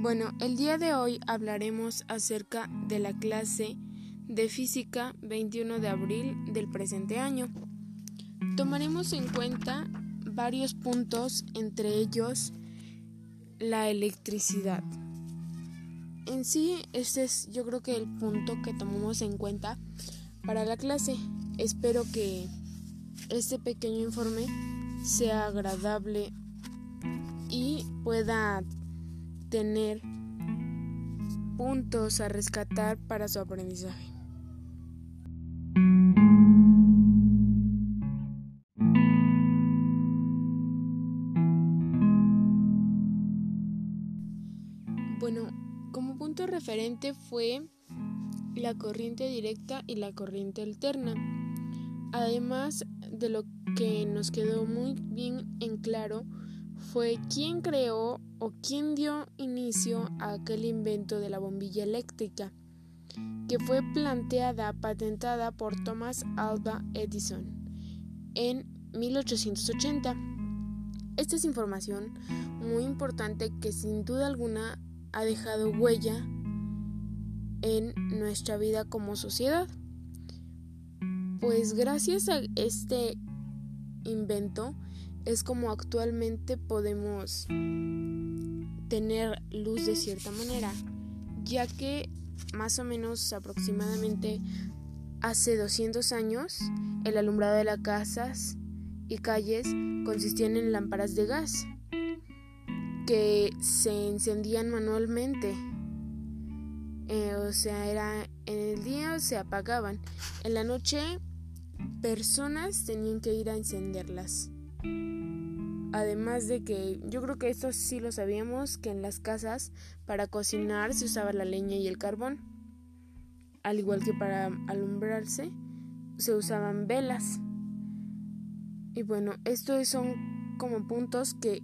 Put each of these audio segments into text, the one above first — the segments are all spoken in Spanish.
Bueno, el día de hoy hablaremos acerca de la clase de física 21 de abril del presente año. Tomaremos en cuenta varios puntos, entre ellos la electricidad. En sí, este es yo creo que el punto que tomamos en cuenta para la clase. Espero que este pequeño informe sea agradable y pueda tener puntos a rescatar para su aprendizaje. Bueno, como punto referente fue la corriente directa y la corriente alterna. Además de lo que nos quedó muy bien en claro fue quién creó o quién dio inicio a aquel invento de la bombilla eléctrica, que fue planteada, patentada por Thomas Alva Edison en 1880. Esta es información muy importante que sin duda alguna ha dejado huella en nuestra vida como sociedad. Pues gracias a este invento es como actualmente podemos tener luz de cierta manera, ya que más o menos aproximadamente hace 200 años el alumbrado de las casas y calles consistían en lámparas de gas que se encendían manualmente. Eh, o sea, era en el día se apagaban. En la noche personas tenían que ir a encenderlas. Además de que yo creo que esto sí lo sabíamos, que en las casas para cocinar se usaba la leña y el carbón. Al igual que para alumbrarse se usaban velas. Y bueno, estos son como puntos que,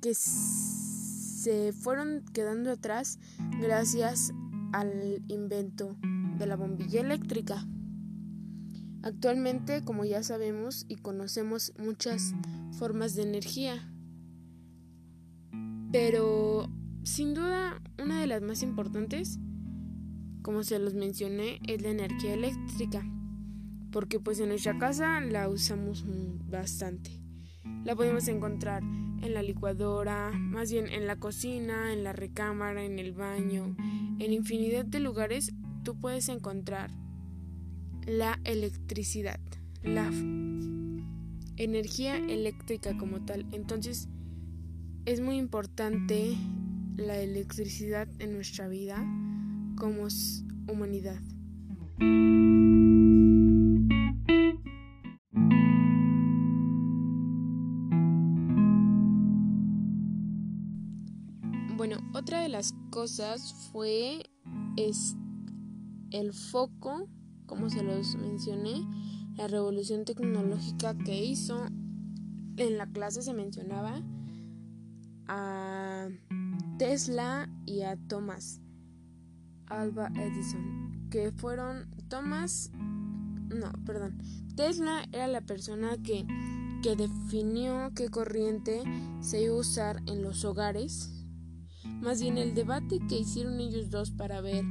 que se fueron quedando atrás gracias al invento de la bombilla eléctrica. Actualmente, como ya sabemos y conocemos muchas formas de energía, pero sin duda una de las más importantes, como se los mencioné, es la energía eléctrica, porque pues en nuestra casa la usamos bastante. La podemos encontrar en la licuadora, más bien en la cocina, en la recámara, en el baño, en infinidad de lugares tú puedes encontrar la electricidad, la energía eléctrica como tal. Entonces es muy importante la electricidad en nuestra vida como humanidad. Bueno, otra de las cosas fue es el foco como se los mencioné, la revolución tecnológica que hizo. En la clase se mencionaba a Tesla y a Thomas Alba Edison, que fueron Thomas, no, perdón, Tesla era la persona que, que definió qué corriente se iba a usar en los hogares. Más bien el debate que hicieron ellos dos para ver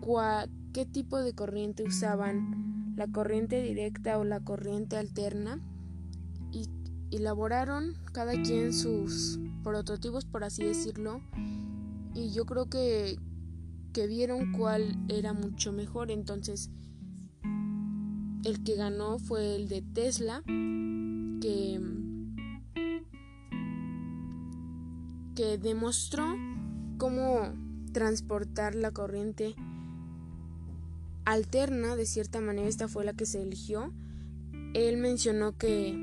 cuál, qué tipo de corriente usaban, la corriente directa o la corriente alterna, y elaboraron cada quien sus prototipos, por así decirlo, y yo creo que, que vieron cuál era mucho mejor, entonces el que ganó fue el de Tesla, que, que demostró cómo transportar la corriente alterna, de cierta manera esta fue la que se eligió, él mencionó que,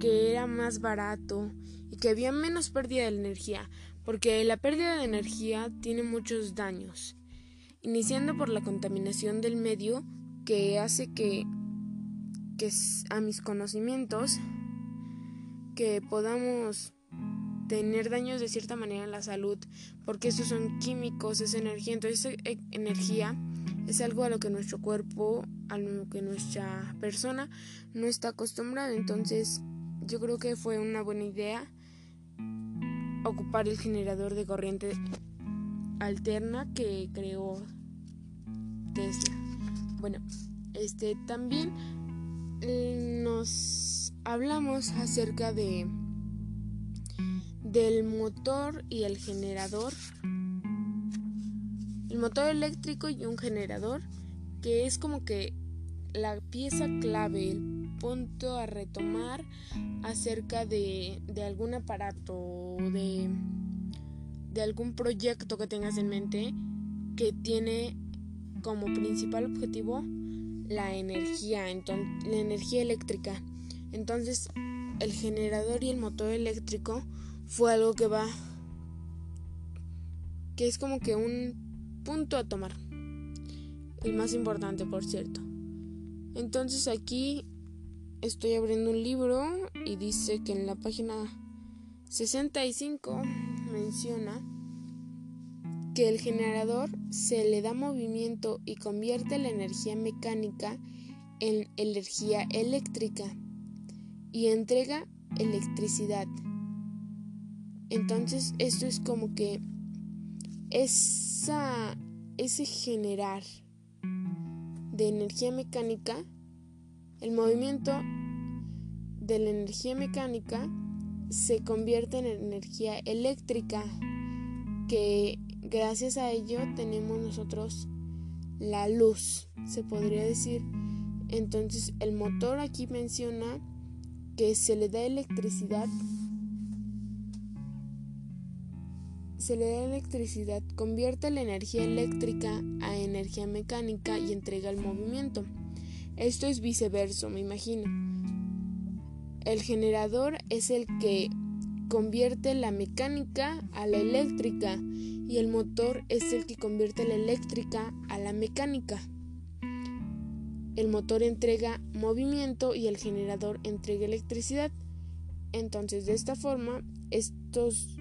que era más barato y que había menos pérdida de energía, porque la pérdida de energía tiene muchos daños, iniciando por la contaminación del medio que hace que, que a mis conocimientos, que podamos tener daños de cierta manera en la salud, porque esos son químicos, es energía, entonces esa e, energía es algo a lo que nuestro cuerpo, a lo que nuestra persona no está acostumbrada. Entonces yo creo que fue una buena idea ocupar el generador de corriente alterna que creó Tesla. Bueno, este también eh, nos hablamos acerca de del motor y el generador. El motor eléctrico y un generador que es como que la pieza clave, el punto a retomar acerca de, de algún aparato o de, de algún proyecto que tengas en mente que tiene como principal objetivo la energía, la energía eléctrica. Entonces, el generador y el motor eléctrico fue algo que va que es como que un punto a tomar. El más importante, por cierto. Entonces aquí estoy abriendo un libro y dice que en la página 65 menciona que el generador se le da movimiento y convierte la energía mecánica en energía eléctrica y entrega electricidad. Entonces esto es como que esa, ese generar de energía mecánica, el movimiento de la energía mecánica se convierte en energía eléctrica, que gracias a ello tenemos nosotros la luz, se podría decir. Entonces el motor aquí menciona que se le da electricidad se le da electricidad, convierte la energía eléctrica a energía mecánica y entrega el movimiento. Esto es viceversa, me imagino. El generador es el que convierte la mecánica a la eléctrica y el motor es el que convierte la eléctrica a la mecánica. El motor entrega movimiento y el generador entrega electricidad. Entonces, de esta forma, estos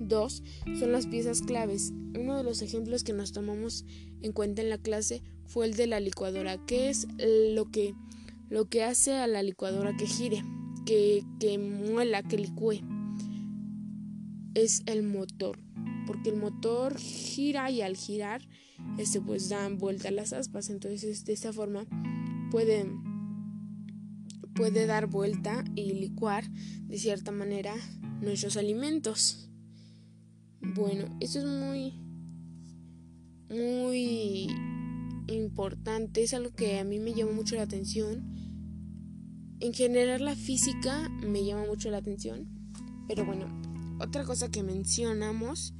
Dos son las piezas claves. Uno de los ejemplos que nos tomamos en cuenta en la clase fue el de la licuadora, que es lo que, lo que hace a la licuadora que gire, que, que muela, que licúe. Es el motor, porque el motor gira y al girar, este pues dan vuelta las aspas, entonces de esta forma puede, puede dar vuelta y licuar de cierta manera nuestros alimentos. Bueno, esto es muy, muy importante, es algo que a mí me llama mucho la atención. En general la física me llama mucho la atención, pero bueno, otra cosa que mencionamos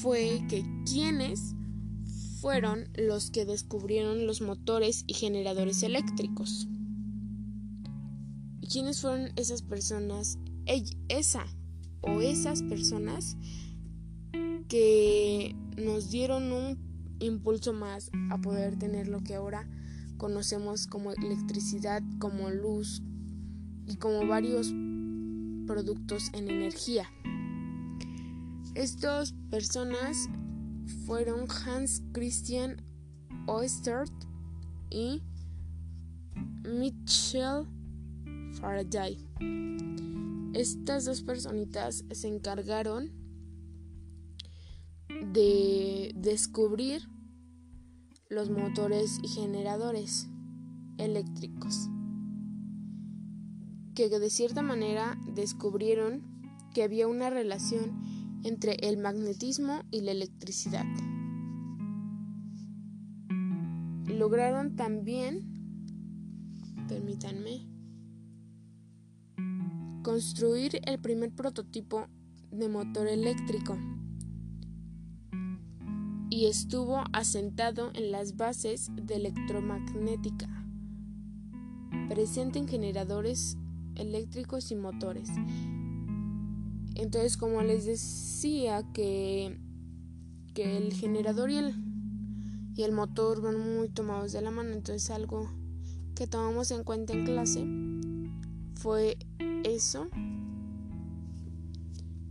fue que quienes fueron los que descubrieron los motores y generadores eléctricos. ¿Y quiénes fueron esas personas? esa o esas personas que nos dieron un impulso más a poder tener lo que ahora conocemos como electricidad, como luz y como varios productos en energía. Estas personas fueron Hans Christian Oersted y Mitchell Faraday. Estas dos personitas se encargaron de descubrir los motores y generadores eléctricos, que de cierta manera descubrieron que había una relación entre el magnetismo y la electricidad. Lograron también, permítanme, construir el primer prototipo de motor eléctrico y estuvo asentado en las bases de electromagnética, presente en generadores eléctricos y motores. Entonces, como les decía que, que el generador y el, y el motor van muy tomados de la mano, entonces algo que tomamos en cuenta en clase fue eso.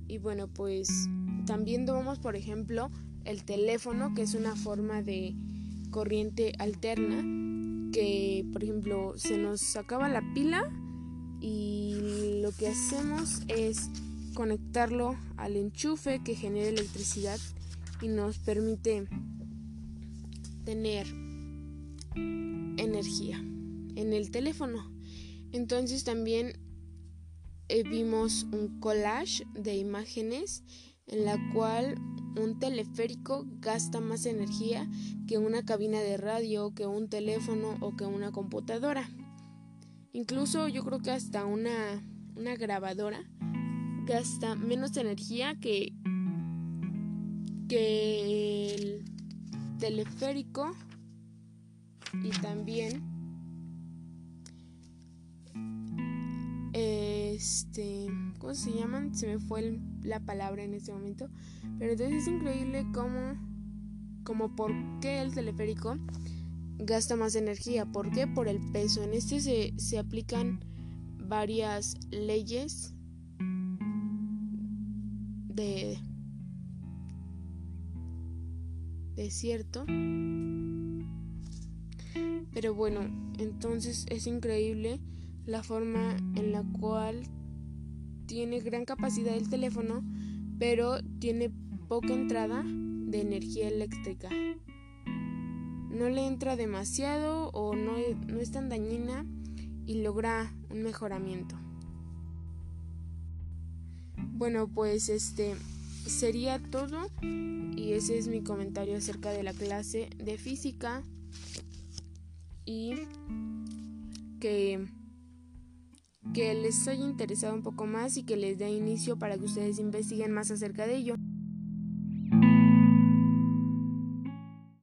Y bueno, pues también tomamos, por ejemplo, el teléfono, que es una forma de corriente alterna, que por ejemplo se nos acaba la pila y lo que hacemos es conectarlo al enchufe que genera electricidad y nos permite tener energía en el teléfono. Entonces también eh, vimos un collage de imágenes en la cual un teleférico gasta más energía que una cabina de radio, que un teléfono o que una computadora. Incluso yo creo que hasta una, una grabadora gasta menos energía que, que el teleférico y también este ¿cómo se llaman? se me fue la palabra en este momento pero entonces es increíble cómo como por qué el teleférico gasta más energía ¿por qué? por el peso en este se, se aplican varias leyes de desierto. Pero bueno, entonces es increíble la forma en la cual tiene gran capacidad el teléfono, pero tiene poca entrada de energía eléctrica. No le entra demasiado o no, no es tan dañina y logra un mejoramiento. Bueno, pues este sería todo y ese es mi comentario acerca de la clase de física y que que les haya interesado un poco más y que les dé inicio para que ustedes investiguen más acerca de ello.